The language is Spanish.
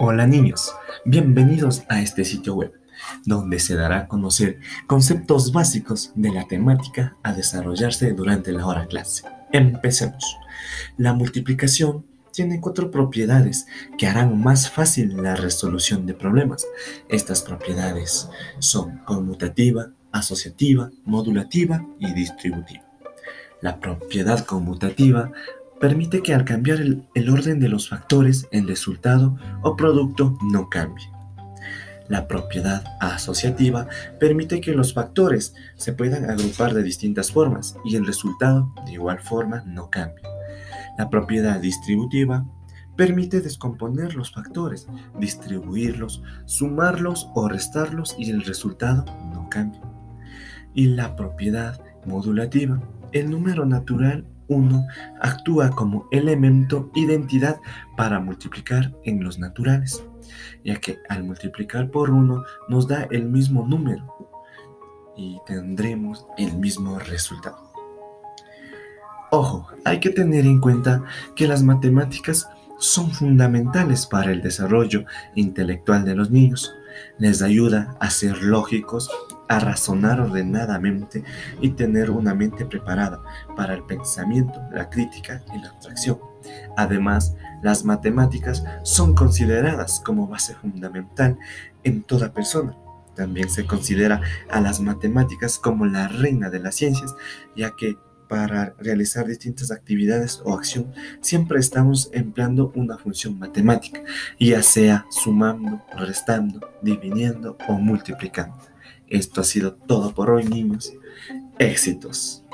Hola niños, bienvenidos a este sitio web, donde se dará a conocer conceptos básicos de la temática a desarrollarse durante la hora clase. Empecemos. La multiplicación tiene cuatro propiedades que harán más fácil la resolución de problemas. Estas propiedades son conmutativa, asociativa, modulativa y distributiva. La propiedad conmutativa permite que al cambiar el, orden de los factores, el resultado o producto no cambie. La propiedad asociativa permite que los factores se puedan agrupar de distintas formas y el resultado de igual forma no cambie. La propiedad distributiva permite descomponer los factores, distribuirlos, sumarlos o restarlos y el resultado no cambie. Y la propiedad modulativa, el número natural 1 actúa como elemento identidad para multiplicar en los naturales, ya que al multiplicar por 1 nos da el mismo número y tendremos el mismo resultado. Ojo, hay que tener en cuenta que las matemáticas son fundamentales para el desarrollo intelectual de los niños. Les ayuda a ser lógicos, a razonar ordenadamente y tener una mente preparada para el pensamiento, la crítica y la abstracción. Además, las matemáticas son consideradas como base fundamental en toda persona. También se considera a las matemáticas como la reina de las ciencias, ya que para realizar distintas actividades o acción, siempre estamos empleando una función matemática, ya sea sumando, restando, dividiendo o multiplicando. Esto ha sido todo por hoy, niños. Éxitos.